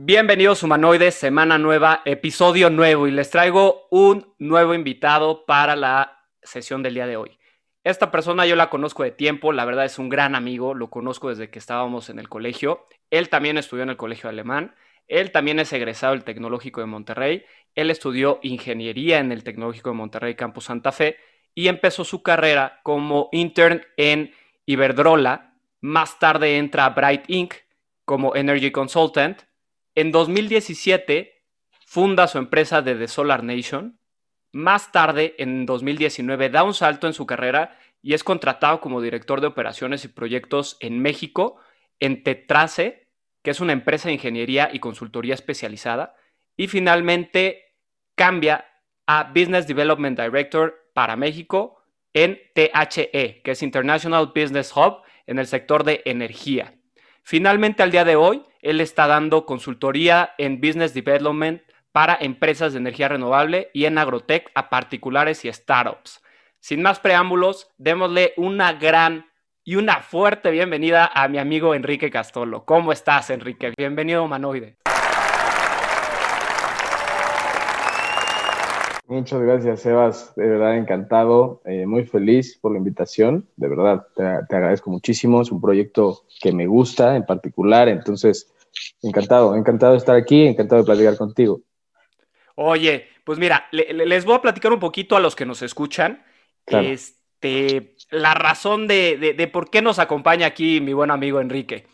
Bienvenidos humanoides, semana nueva, episodio nuevo y les traigo un nuevo invitado para la sesión del día de hoy. Esta persona yo la conozco de tiempo, la verdad es un gran amigo, lo conozco desde que estábamos en el colegio. Él también estudió en el colegio alemán, él también es egresado del Tecnológico de Monterrey, él estudió ingeniería en el Tecnológico de Monterrey Campus Santa Fe y empezó su carrera como intern en Iberdrola. Más tarde entra a Bright Inc. como Energy Consultant. En 2017 funda su empresa de The Solar Nation. Más tarde, en 2019, da un salto en su carrera y es contratado como director de operaciones y proyectos en México en Tetrace, que es una empresa de ingeniería y consultoría especializada. Y finalmente cambia a Business Development Director para México en THE, que es International Business Hub en el sector de energía. Finalmente, al día de hoy, él está dando consultoría en Business Development para empresas de energía renovable y en agrotech a particulares y startups. Sin más preámbulos, démosle una gran y una fuerte bienvenida a mi amigo Enrique Castolo. ¿Cómo estás, Enrique? Bienvenido, Humanoide. Muchas gracias, Sebas. De verdad, encantado, eh, muy feliz por la invitación. De verdad, te, agradezco muchísimo. Es un proyecto que me gusta en particular. Entonces, encantado, encantado de estar aquí, encantado de platicar contigo. Oye, pues mira, les voy a platicar un poquito a los que nos escuchan. Este, la razón de, de, por qué nos acompaña aquí mi buen amigo Enrique.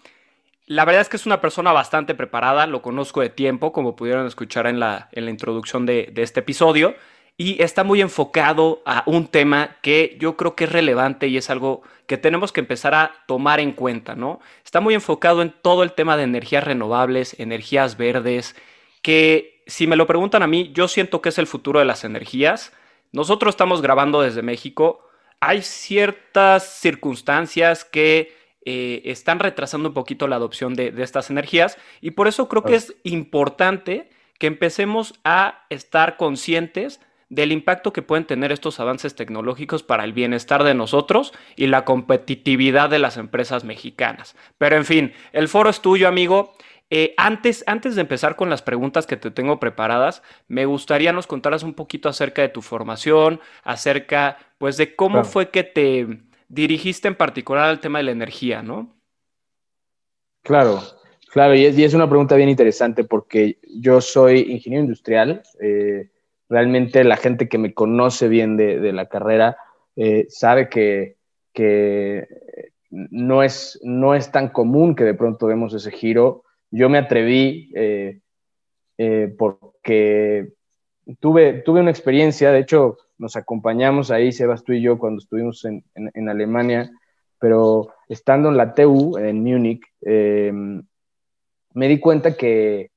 La verdad es que es una persona bastante preparada, lo conozco de tiempo, como pudieron escuchar en la, introducción de, este episodio, y está muy enfocado a un tema que yo creo que es relevante y es algo que tenemos que empezar a tomar en cuenta, ¿no? Está muy enfocado en todo el tema de energías renovables, energías verdes, que si me lo preguntan a mí, yo siento que es el futuro de las energías. Nosotros estamos grabando desde México. Hay ciertas circunstancias que eh, están retrasando un poquito la adopción de, estas energías y por eso creo que es importante que empecemos a estar conscientes del impacto que pueden tener estos avances tecnológicos para el bienestar de nosotros y la competitividad de las empresas mexicanas. Pero en fin, el foro es tuyo, amigo. Eh, antes, antes de empezar con las preguntas que te tengo preparadas, me gustaría nos contaras un poquito acerca de tu formación, acerca pues de cómo fue que te, dirigiste en particular al tema de la energía, ¿no? Claro, claro, y es, una pregunta bien interesante porque yo soy ingeniero industrial. Eh, realmente la gente que me conoce bien de, la carrera eh, sabe que, no, es, no es tan común que de pronto demos ese giro. Yo me atreví eh, porque tuve, tuve una experiencia, de hecho, nos acompañamos ahí, Sebas, tú y yo, cuando estuvimos en, en, Alemania, pero estando en la TU, en Múnich, em, me di cuenta que,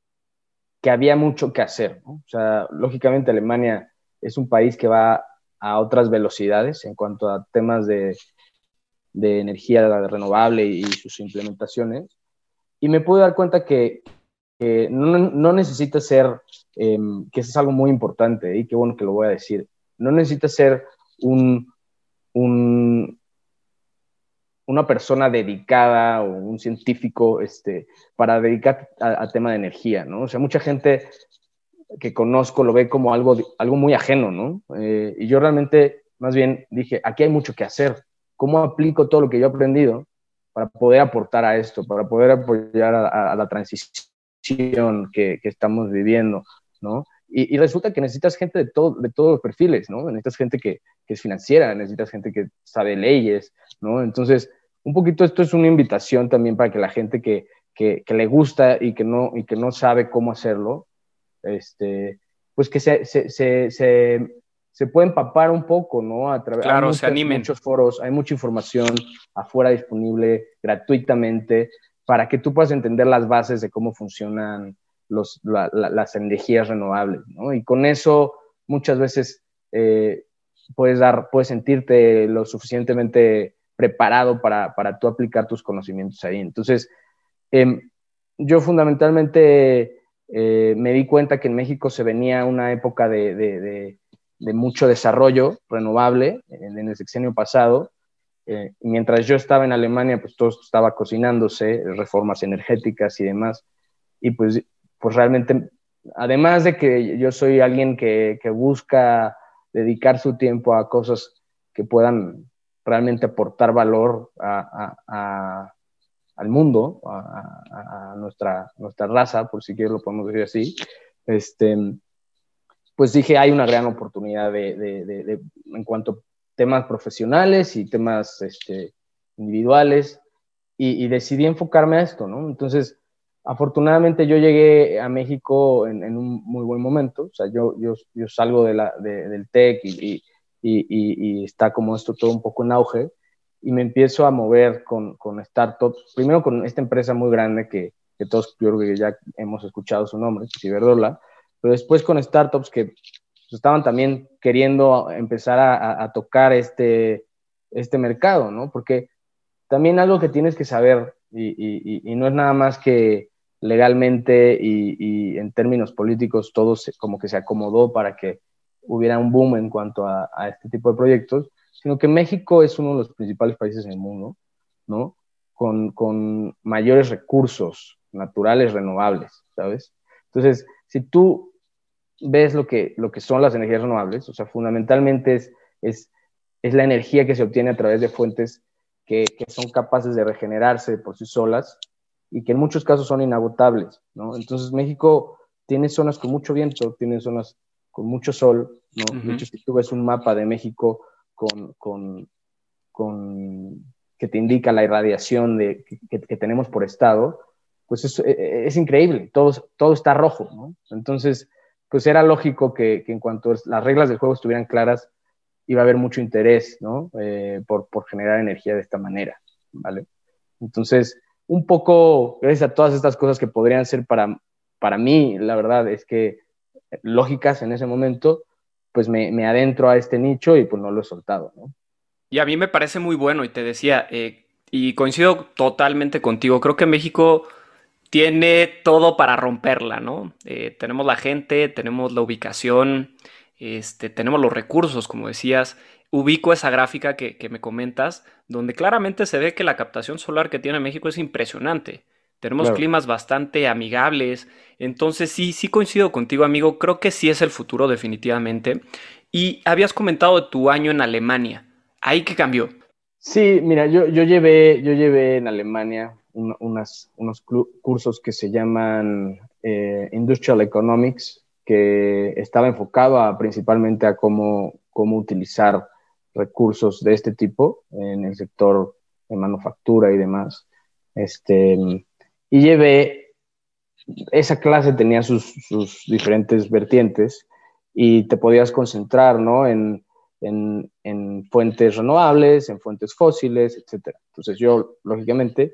que, había mucho que hacer. O sea, lógicamente Alemania es un país que va a otras velocidades en cuanto a temas de, de energía renovable y sus implementaciones. Y me pude dar cuenta que, no, no, necesita ser, em, que eso es algo muy importante y qué bueno que lo voy a decir, no necesitas ser un, una persona dedicada o un científico este, para dedicar al tema de energía, ¿no? O sea, mucha gente que conozco lo ve como algo, algo muy ajeno, ¿no? Eh, y yo realmente, más bien, dije, aquí hay mucho que hacer. ¿Cómo aplico todo lo que yo he aprendido para poder aportar a esto, para poder apoyar a, la transición que, que, estamos viviendo, ¿no? Y, resulta que necesitas gente de, todo, de todos los perfiles, ¿no? Necesitas gente que, que, es financiera, necesitas gente que sabe leyes, ¿no? Entonces, un poquito esto es una invitación también para que la gente que, que, que le gusta y que, no, y que no sabe cómo hacerlo, este, pues que se, se, se, se puede empapar un poco, ¿no? A través claro, se animen. muchos foros, hay mucha información afuera disponible gratuitamente para que tú puedas entender las bases de cómo funcionan los, las energías renovables, ¿no? Y con eso muchas veces eh, puedes, dar, puedes sentirte lo suficientemente preparado para, para tú aplicar tus conocimientos ahí. Entonces, em, yo fundamentalmente eh, me di cuenta que en México se venía una época de, de, de, mucho desarrollo renovable en, el sexenio pasado. Eh, mientras yo estaba en Alemania, pues todo estaba cocinándose, reformas energéticas y demás. Y pues, pues realmente, además de que yo soy alguien que, busca dedicar su tiempo a cosas que puedan realmente aportar valor al mundo, a, nuestra, nuestra raza, por si quieres lo podemos decir así, este, pues dije, hay una gran oportunidad de, en cuanto a temas profesionales y temas este, individuales, y, decidí enfocarme a esto, ¿no? Entonces, afortunadamente yo llegué a México en, un muy buen momento, o sea, yo, yo, yo salgo de la, del TEC y, y, está como esto todo un poco en auge, y me empiezo a mover con, con startups, primero con esta empresa muy grande que, que todos yo creo que ya hemos escuchado su nombre, Ciberdola, pero después con startups que estaban también queriendo empezar a, a, tocar este, este mercado, ¿no? Porque también algo que tienes que saber, y, y, y no es nada más que legalmente y, en términos políticos todo se, como que se acomodó para que hubiera un boom en cuanto a, este tipo de proyectos, sino que México es uno de los principales países en el mundo, ¿no? Con, mayores recursos naturales renovables, ¿sabes? Entonces, si tú ves lo que, lo que son las energías renovables, o sea, fundamentalmente es, es, es la energía que se obtiene a través de fuentes que, son capaces de regenerarse por sí solas y que en muchos casos son inagotables, ¿no? Entonces, México tiene zonas con mucho viento, tiene zonas con mucho sol, ¿no? De hecho, si tú ves un mapa de México con, con, con que te indica la irradiación de, que, que tenemos por estado, pues es, e, e, es, increíble, todo, todo está rojo, ¿no? Entonces, pues era lógico que, que, en cuanto las reglas del juego estuvieran claras, iba a haber mucho interés, ¿no? Eh, por, por, generar energía de esta manera, ¿vale? Entonces, un poco, gracias a todas estas cosas que podrían ser para, para mí, la verdad es que lógicas en ese momento, pues me, adentro a este nicho y pues no lo he soltado, ¿no? Y a mí me parece muy bueno y te decía, eh, y coincido totalmente contigo, creo que México tiene todo para romperla, ¿no? Eh, tenemos la gente, tenemos la ubicación, este, tenemos los recursos, como decías. Ubico esa gráfica que, me comentas, donde claramente se ve que la captación solar que tiene México es impresionante. Tenemos climas bastante amigables. Entonces, sí, sí coincido contigo, amigo. Creo que sí es el futuro, definitivamente. Y habías comentado de tu año en Alemania. ¿Ahí qué cambió? Sí, mira, yo, yo, llevé, yo llevé en Alemania unas, unos cursos que se llaman eh, Industrial Economics, que estaba enfocado principalmente a cómo, cómo utilizar recursos de este tipo en el sector de manufactura y demás. Este, y llevé, esa clase tenía sus, sus diferentes vertientes y te podías concentrar ¿no? en, en, en, fuentes renovables, en fuentes fósiles, etc. Entonces yo, lógicamente,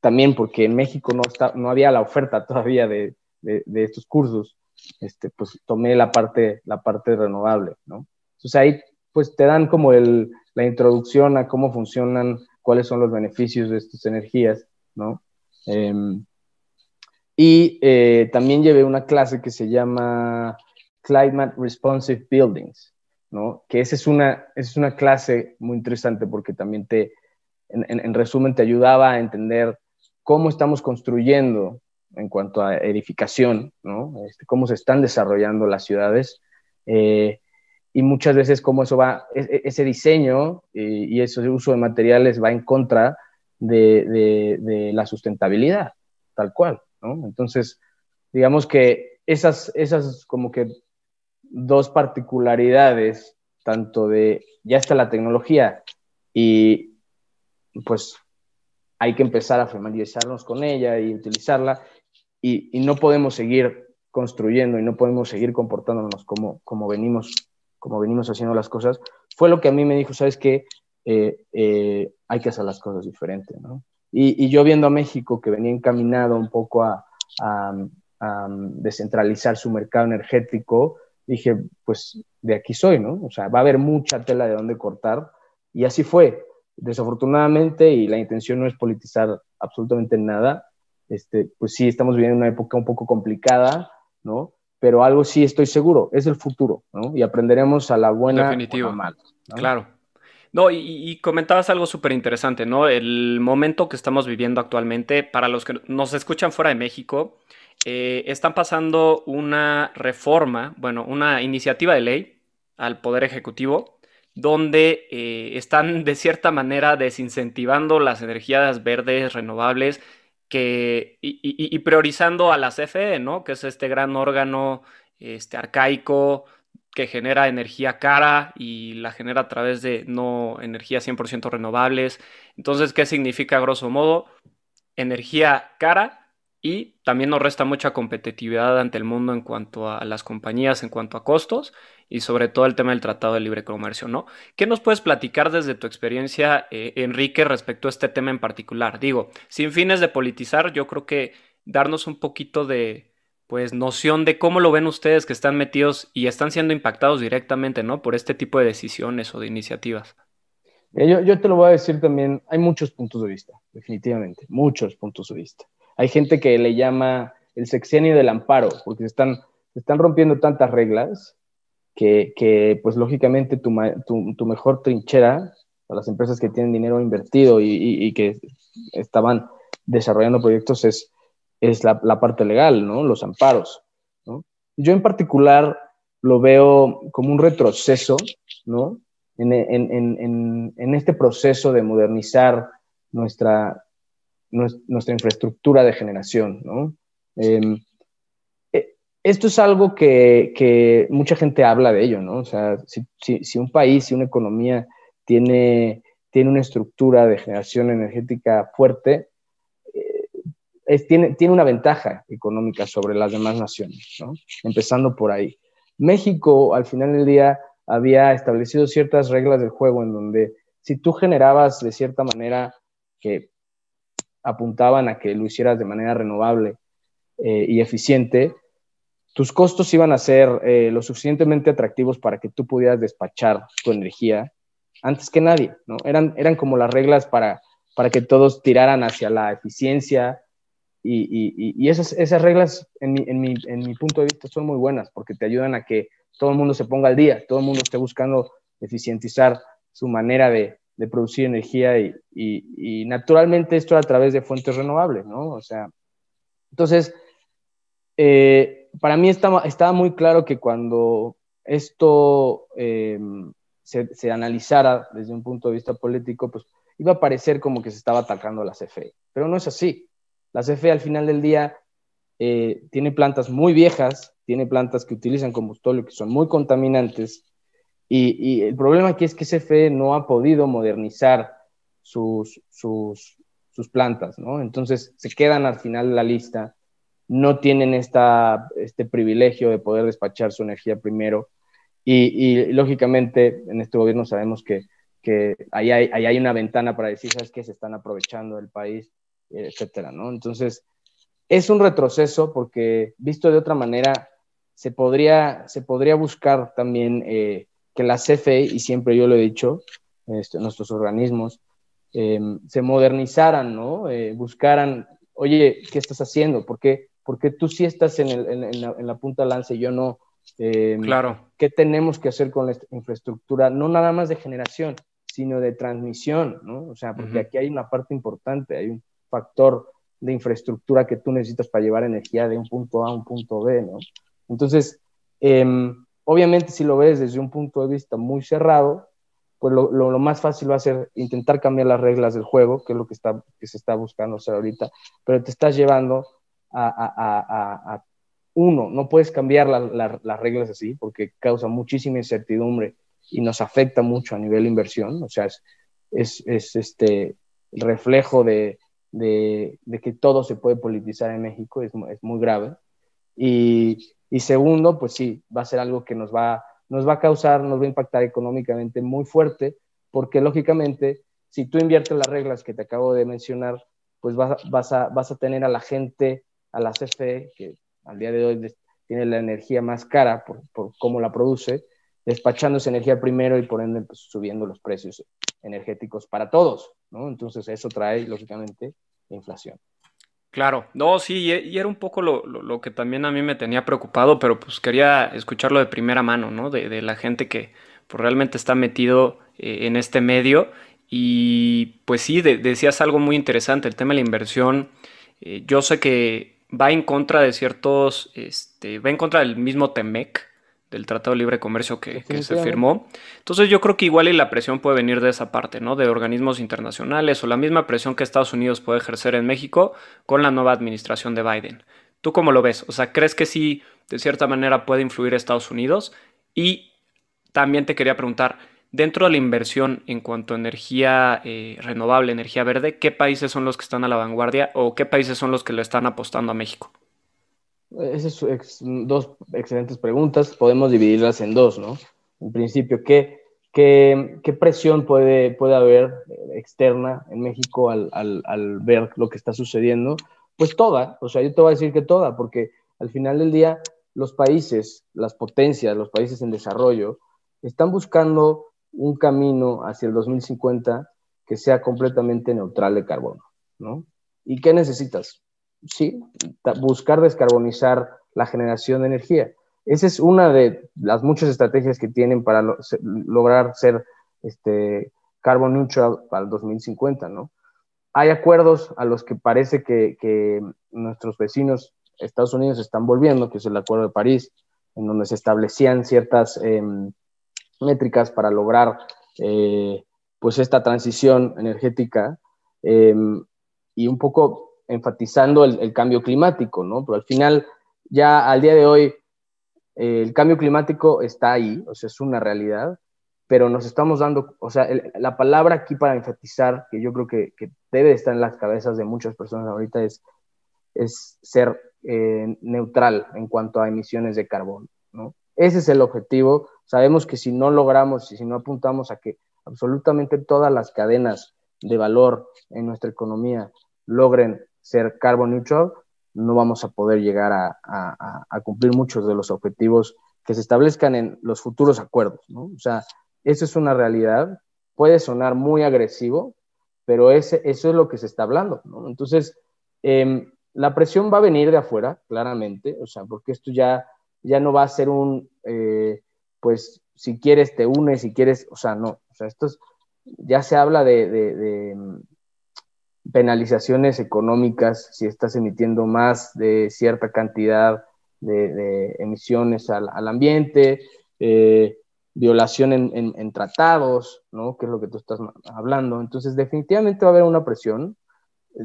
también porque en México no, está, no había la oferta todavía de, de, estos cursos, este, pues tomé la parte, la parte renovable, ¿no? Entonces ahí pues te dan como el, la introducción a cómo funcionan, cuáles son los beneficios de estas energías, ¿no? Em, y eh, también llevé una clase que se llama Climate Responsive Buildings, ¿no? Que esa es una, es una clase muy interesante porque también te, en, en, resumen, te ayudaba a entender cómo estamos construyendo en cuanto a edificación, ¿no? Este, cómo se están desarrollando las ciudades eh, y muchas veces cómo eso va, e, e, ese diseño y, ese uso de materiales va en contra de, de, la sustentabilidad, tal cual, ¿no? Entonces, digamos que esas, esas como que dos particularidades, tanto de ya está la tecnología y pues hay que empezar a familiarizarnos con ella y utilizarla y, no podemos seguir construyendo y no podemos seguir comportándonos como, como venimos como venimos haciendo las cosas, fue lo que a mí me dijo, sabes qué, eh, eh, hay que hacer las cosas diferentes, ¿no? Y, yo viendo a México que venía encaminado un poco a, descentralizar su mercado energético, dije, pues de aquí soy, ¿no? O sea, va a haber mucha tela de dónde cortar. Y así fue. Desafortunadamente, y la intención no es politizar absolutamente nada, este, pues sí, estamos viviendo una época un poco complicada, ¿no? Pero algo sí estoy seguro, es el futuro, ¿no? Y aprenderemos a la buena Definitivo. o a la mala. Claro. No, y, comentabas algo súper interesante, ¿no? El momento que estamos viviendo actualmente, para los que nos escuchan fuera de México, eh, están pasando una reforma, bueno, una iniciativa de ley al Poder Ejecutivo, donde eh, están de cierta manera desincentivando las energías verdes, renovables, que, y, priorizando a la CFE, ¿no? Que es este gran órgano este, arcaico que genera energía cara y la genera a través de no energía 100% renovables. Entonces, ¿qué significa grosso modo? Energía cara y también nos resta mucha competitividad ante el mundo en cuanto a las compañías, en cuanto a costos y sobre todo el tema del Tratado de Libre Comercio, ¿no? ¿Qué nos puedes platicar desde tu experiencia, eh, Enrique, respecto a este tema en particular? Digo, sin fines de politizar, yo creo que darnos un poquito de, pues, noción de cómo lo ven ustedes que están metidos y están siendo impactados directamente, ¿no? Por este tipo de decisiones o de iniciativas. Yo, yo te lo voy a decir también, hay muchos puntos de vista, definitivamente, muchos puntos de vista. Hay gente que le llama el sexenio del amparo, porque se están, se están rompiendo tantas reglas que, pues lógicamente tu, tu, mejor trinchera para las empresas que tienen dinero invertido y, que estaban desarrollando proyectos es, es la, parte legal, ¿no? Los amparos, ¿no? Yo en particular lo veo como un retroceso, ¿no? En, en, en, este proceso de modernizar nuestra, nuestra infraestructura de generación, ¿no? Em, esto es algo que, mucha gente habla de ello, ¿no? O sea, si, un país, si una economía tiene, tiene una estructura de generación energética fuerte, eh, tiene, tiene una ventaja económica sobre las demás naciones, ¿no? Empezando por ahí. México, al final del día, había establecido ciertas reglas del juego en donde si tú generabas de cierta manera que apuntaban a que lo hicieras de manera renovable eh, y eficiente, tus costos iban a ser eh, lo suficientemente atractivos para que tú pudieras despachar tu energía antes que nadie, ¿no? Eran, eran como las reglas para, para que todos tiraran hacia la eficiencia y, esas, esas reglas, en mi, en, mi, en mi punto de vista, son muy buenas porque te ayudan a que todo el mundo se ponga al día, todo el mundo esté buscando eficientizar su manera de, de producir energía y, naturalmente esto a través de fuentes renovables, ¿no? O sea, entonces, eh, para mí estaba, estaba muy claro que cuando esto eh, se, analizara desde un punto de vista político, pues iba a parecer como que se estaba atacando a la CFE. Pero no es así. La CFE al final del día eh, tiene plantas muy viejas, tiene plantas que utilizan combustible que son muy contaminantes. Y, el problema aquí es que CFE no ha podido modernizar sus, sus, sus plantas, ¿no? Entonces se quedan al final de la lista no tienen esta, este privilegio de poder despachar su energía primero. Y, lógicamente en este gobierno sabemos que, que ahí, hay, hay, una ventana para decir, ¿sabes qué? Se están aprovechando del país, etcétera, ¿no? Entonces, es un retroceso porque visto de otra manera, se podría, se podría buscar también eh, que la CFE, y siempre yo lo he dicho, este, nuestros organismos, eh, se modernizaran, ¿no? Eh, buscaran, oye, ¿qué estás haciendo? ¿Por qué, porque tú sí estás en, el, en, la, en la, punta lance y yo no. Em, claro. ¿Qué tenemos que hacer con la infraestructura? No nada más de generación, sino de transmisión, ¿no? O sea, porque aquí hay una parte importante, hay un factor de infraestructura que tú necesitas para llevar energía de un punto A a un punto B, ¿no? Entonces, em, obviamente si lo ves desde un punto de vista muy cerrado, pues lo, más fácil va a ser intentar cambiar las reglas del juego, que es lo que, está, que se está buscando hacer ahorita, pero te estás llevando a, uno, no puedes cambiar las reglas así porque causa muchísima incertidumbre y nos afecta mucho a nivel inversión, o sea, es, es, este reflejo de, de, que todo se puede politizar en México, es, es muy grave. Y, y, segundo, pues sí, va a ser algo que nos va nos va a causar, nos va a impactar económicamente muy fuerte, porque lógicamente, si tú inviertes las reglas que te acabo de mencionar, pues vas, vas, a, vas a tener a la gente, a la CFE, que al día de hoy tiene la energía más cara por, por cómo la produce, despachando esa energía primero y por ende pues, subiendo los precios energéticos para todos, ¿no? Entonces eso trae, lógicamente, inflación. Claro, no, sí, y era un poco lo, que también a mí me tenía preocupado, pero pues quería escucharlo de primera mano, ¿no? De, la gente que pues, realmente está metido eh, en este medio. Y pues sí, decías algo muy interesante, el tema de la inversión. Eh, yo sé que va en contra de ciertos, este, va en contra del mismo TEMEC, del Tratado de Libre Comercio que, se firmó. Entonces yo creo que igual y la presión puede venir de esa parte, ¿no? De organismos internacionales o la misma presión que Estados Unidos puede ejercer en México con la nueva administración de Biden. ¿Tú cómo lo ves? O sea, ¿crees que sí, de cierta manera, puede influir Estados Unidos? Y también te quería preguntar, dentro de la inversión en cuanto a energía eh, renovable, energía verde, ¿qué países son los que están a la vanguardia o qué países son los que le están apostando a México? Esas son dos excelentes preguntas. Podemos dividirlas en dos, ¿no? En principio, ¿qué, qué, qué presión puede, haber externa en México al, ver lo que está sucediendo? Pues toda, o sea, yo te voy a decir que toda, porque al final del día los países, las potencias, los países en desarrollo, están buscando un camino hacia el 2050 que sea completamente neutral de carbono, ¿no? ¿Y qué necesitas? Sí, buscar descarbonizar la generación de energía. Esa es una de las muchas estrategias que tienen para lograr ser este, carbon neutral para el 2050, ¿no? Hay acuerdos a los que parece que, nuestros vecinos Estados Unidos están volviendo, que es el Acuerdo de París, en donde se establecían ciertas em, métricas para lograr eh, pues esta transición energética em, y un poco enfatizando el, cambio climático, ¿no? Pero al final, ya al día de hoy, eh, el cambio climático está ahí, o sea, es una realidad, pero nos estamos dando, o sea, la palabra aquí para enfatizar, que yo creo que, debe estar en las cabezas de muchas personas ahorita, es, es ser eh, neutral en cuanto a emisiones de carbono, ¿no? Ese es el objetivo. Sabemos que si no logramos y si no apuntamos a que absolutamente todas las cadenas de valor en nuestra economía logren ser carbon neutral, no vamos a poder llegar a, cumplir muchos de los objetivos que se establezcan en los futuros acuerdos, ¿no? O sea, eso es una realidad, puede sonar muy agresivo, pero ese, eso es lo que se está hablando, ¿no? Entonces, em, la presión va a venir de afuera, claramente, o sea, porque esto ya, ya no va a ser un, eh, pues, si quieres te unes, si quieres, o sea, no, o sea, esto es, ya se habla de penalizaciones económicas si estás emitiendo más de cierta cantidad de, emisiones al, ambiente, eh, violación en, tratados, ¿no? Que es lo que tú estás hablando. Entonces, definitivamente va a haber una presión,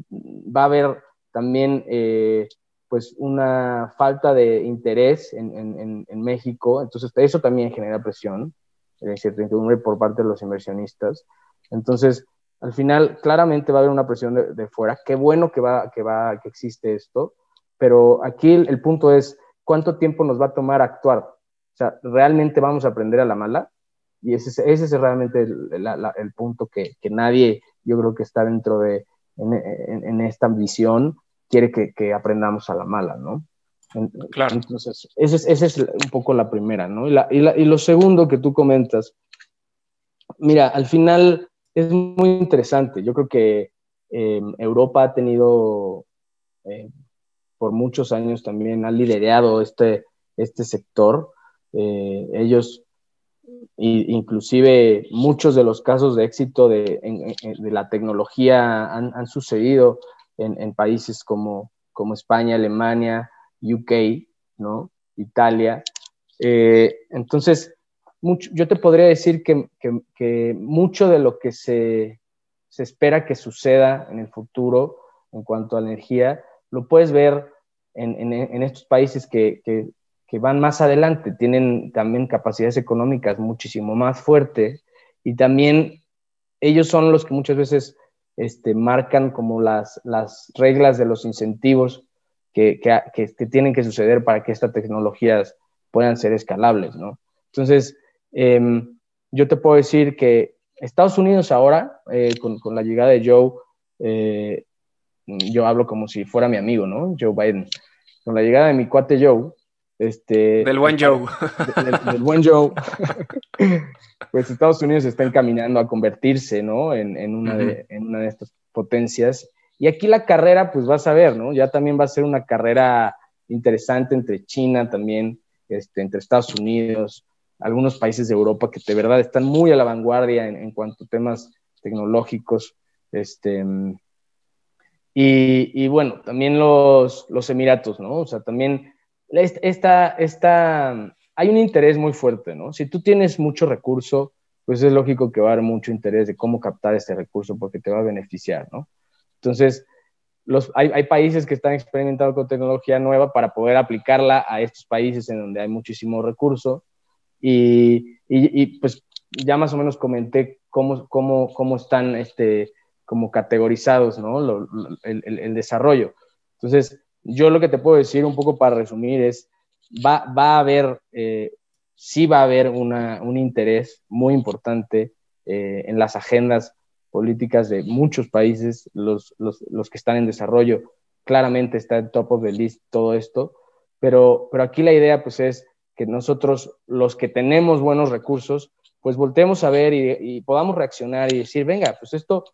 va a haber también, eh, pues, una falta de interés en, México. Entonces, eso también genera presión, de incertidumbre por parte de los inversionistas. Entonces, al final, claramente va a haber una presión de, fuera. Qué bueno que, va, que, va, que existe esto, pero aquí el, punto es cuánto tiempo nos va a tomar actuar. O sea, ¿realmente vamos a aprender a la mala? Y ese, ese es realmente el, punto que, nadie, yo creo que está dentro de, en, esta visión, quiere que, aprendamos a la mala, ¿no? Claro. Entonces, esa es, es, un poco la primera, ¿no? Y, y, y lo segundo que tú comentas, mira, al final es muy interesante. Yo creo que em, Europa ha tenido, eh, por muchos años también, ha liderado este, este sector. Eh, ellos, inclusive muchos de los casos de éxito de, la tecnología han, sucedido en, países como, como España, Alemania, UK, ¿no? Italia. Eh, entonces, yo te podría decir que, mucho de lo que se, espera que suceda en el futuro en cuanto a la energía, lo puedes ver en, estos países que, van más adelante, tienen también capacidades económicas muchísimo más fuertes y también ellos son los que muchas veces este, marcan como las, las reglas de los incentivos que, que, tienen que suceder para que estas tecnologías puedan ser escalables, ¿no? Entonces, em, yo te puedo decir que Estados Unidos ahora, eh, con, con, la llegada de Joe, eh, yo hablo como si fuera mi amigo, ¿no? Joe Biden. Con la llegada de mi cuate Joe, este, del buen Joe. Del, buen Joe. pues Estados Unidos está encaminando a convertirse, ¿no? En, en, una de, en, una de, estas potencias. Y aquí la carrera, pues vas a ver, ¿no? Ya también va a ser una carrera interesante entre China también, este, entre Estados Unidos, algunos países de Europa que de verdad están muy a la vanguardia en, en cuanto a temas tecnológicos. Este, y, y, bueno, también los, los Emiratos, ¿no? O sea, también esta, esta, hay un interés muy fuerte, ¿no? Si tú tienes mucho recurso, pues es lógico que va a haber mucho interés de cómo captar este recurso porque te va a beneficiar, ¿no? Entonces, los, hay, hay, países que están experimentando con tecnología nueva para poder aplicarla a estos países en donde hay muchísimo recurso. Y, y, y pues ya más o menos comenté cómo, cómo, cómo están este, como categorizados, ¿no? Lo, el, el, el, desarrollo. Entonces, yo lo que te puedo decir un poco para resumir es, va, va a haber, eh, sí va a haber una, un interés muy importante eh, en las agendas políticas de muchos países, los, los, los, que están en desarrollo, claramente está en top of the list todo esto, pero, pero aquí la idea pues es que nosotros, los que tenemos buenos recursos, pues volteemos a ver y, y podamos reaccionar y decir, venga, pues esto,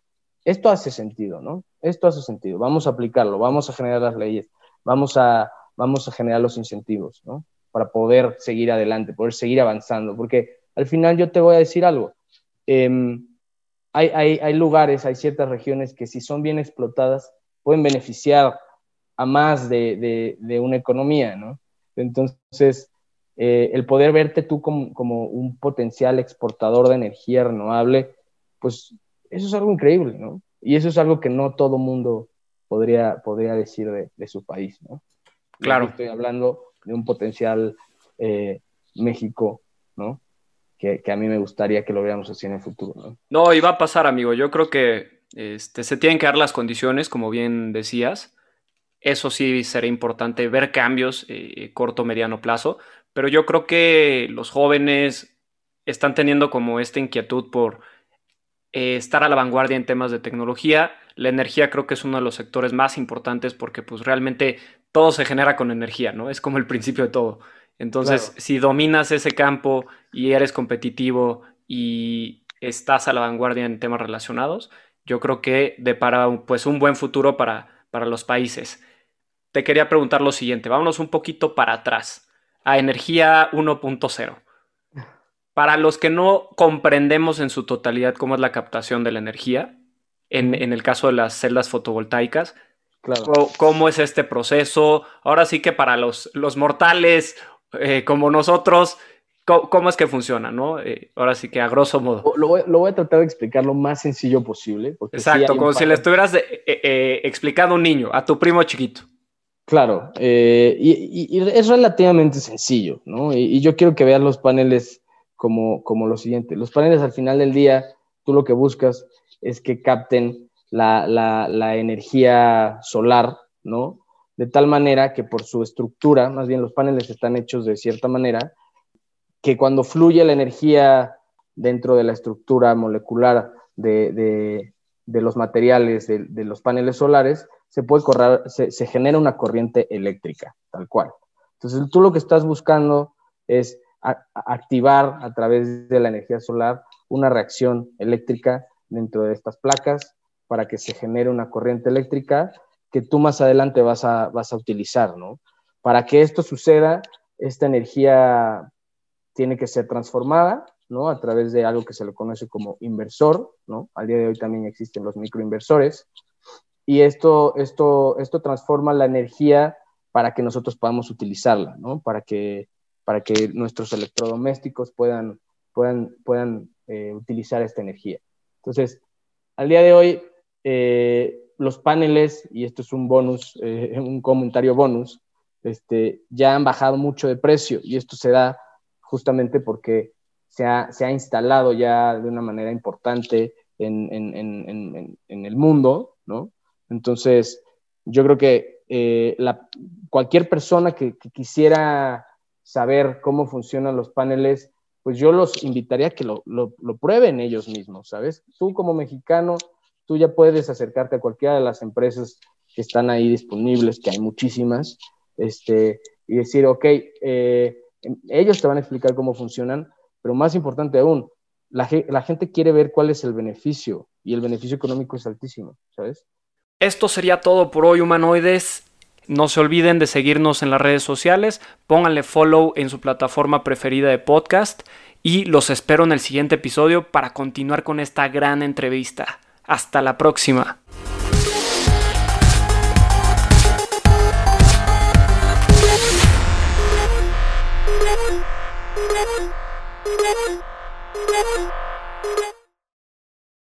esto hace sentido, ¿no? Esto hace sentido, vamos a aplicarlo, vamos a generar las leyes, vamos a, vamos a generar los incentivos, ¿no? Para poder seguir adelante, poder seguir avanzando, porque al final yo te voy a decir algo. Eh, hay, hay, hay, lugares, hay ciertas regiones que si son bien explotadas pueden beneficiar a más de, de, de una economía, ¿no? Entonces, eh, el poder verte tú como, como, un potencial exportador de energía renovable, pues eso es algo increíble, ¿no? Y eso es algo que no todo mundo podría, podría decir de, de su país, ¿no? Claro. Estoy hablando de un potencial eh, México, ¿no? Que, que, a mí me gustaría que lo veamos así en el futuro, ¿no? No, y va a pasar, amigo. Yo creo que este, se tienen que dar las condiciones, como bien decías. Eso sí será importante, ver cambios eh, corto, mediano plazo. Pero yo creo que los jóvenes están teniendo como esta inquietud por eh, estar a la vanguardia en temas de tecnología. La energía creo que es uno de los sectores más importantes porque pues realmente todo se genera con energía, ¿no? Es como el principio de todo. Entonces, claro. si dominas ese campo y eres competitivo y estás a la vanguardia en temas relacionados, yo creo que depara pues un buen futuro para, para los países. Te quería preguntar lo siguiente, vámonos un poquito para atrás, a energía 1.0. Para los que no comprendemos en su totalidad cómo es la captación de la energía, en, en el caso de las celdas fotovoltaicas, claro. ¿cómo, ¿cómo, es este proceso? Ahora sí que para los, los mortales eh, como nosotros, ¿cómo, ¿cómo, es que funciona? ¿no? Eh, ahora sí que a grosso modo. Lo voy, lo voy, a tratar de explicar lo más sencillo posible. Exacto, sí como si le estuvieras eh, explicando a un niño, a tu primo chiquito. Claro, y, y, es relativamente sencillo, ¿no? Y, yo quiero que veas los paneles como, como lo siguiente. Los paneles al final del día, tú lo que buscas es que capten la, la, la, energía solar, ¿no? De tal manera que por su estructura, más bien los paneles están hechos de cierta manera, que cuando fluye la energía dentro de la estructura molecular de, de, de los materiales de, de, los paneles solares, se puede correr, se, se genera una corriente eléctrica, tal cual. Entonces tú lo que estás buscando es activar a través de la energía solar una reacción eléctrica dentro de estas placas para que se genere una corriente eléctrica que tú más adelante vas a, vas a utilizar, ¿no? Para que esto suceda, esta energía tiene que ser transformada, ¿no? A través de algo que se le conoce como inversor, ¿no? Al día de hoy también existen los microinversores. Y esto, esto, esto transforma la energía para que nosotros podamos utilizarla, ¿no? Para que, para que nuestros electrodomésticos puedan, puedan, puedan eh, utilizar esta energía. Entonces, al día de hoy, eh, los paneles, y esto es un bonus, eh, un comentario bonus, este, ya han bajado mucho de precio y esto se da justamente porque se ha, se ha instalado ya de una manera importante en, en, en, en el mundo, ¿no? Entonces, yo creo que eh, la, cualquier persona que, quisiera saber cómo funcionan los paneles pues yo los invitaría a que lo, lo, prueben ellos mismos, ¿sabes? Tú como mexicano, tú ya puedes acercarte a cualquiera de las empresas que están ahí disponibles, que hay muchísimas, este, y decir, ok, eh, ellos te van a explicar cómo funcionan, pero más importante aún, la, la gente quiere ver cuál es el beneficio y el beneficio económico es altísimo, ¿sabes? Esto sería todo por hoy, humanoides. No se olviden de seguirnos en las redes sociales, pónganle follow en su plataforma preferida de podcast y los espero en el siguiente episodio para continuar con esta gran entrevista. Hasta la próxima.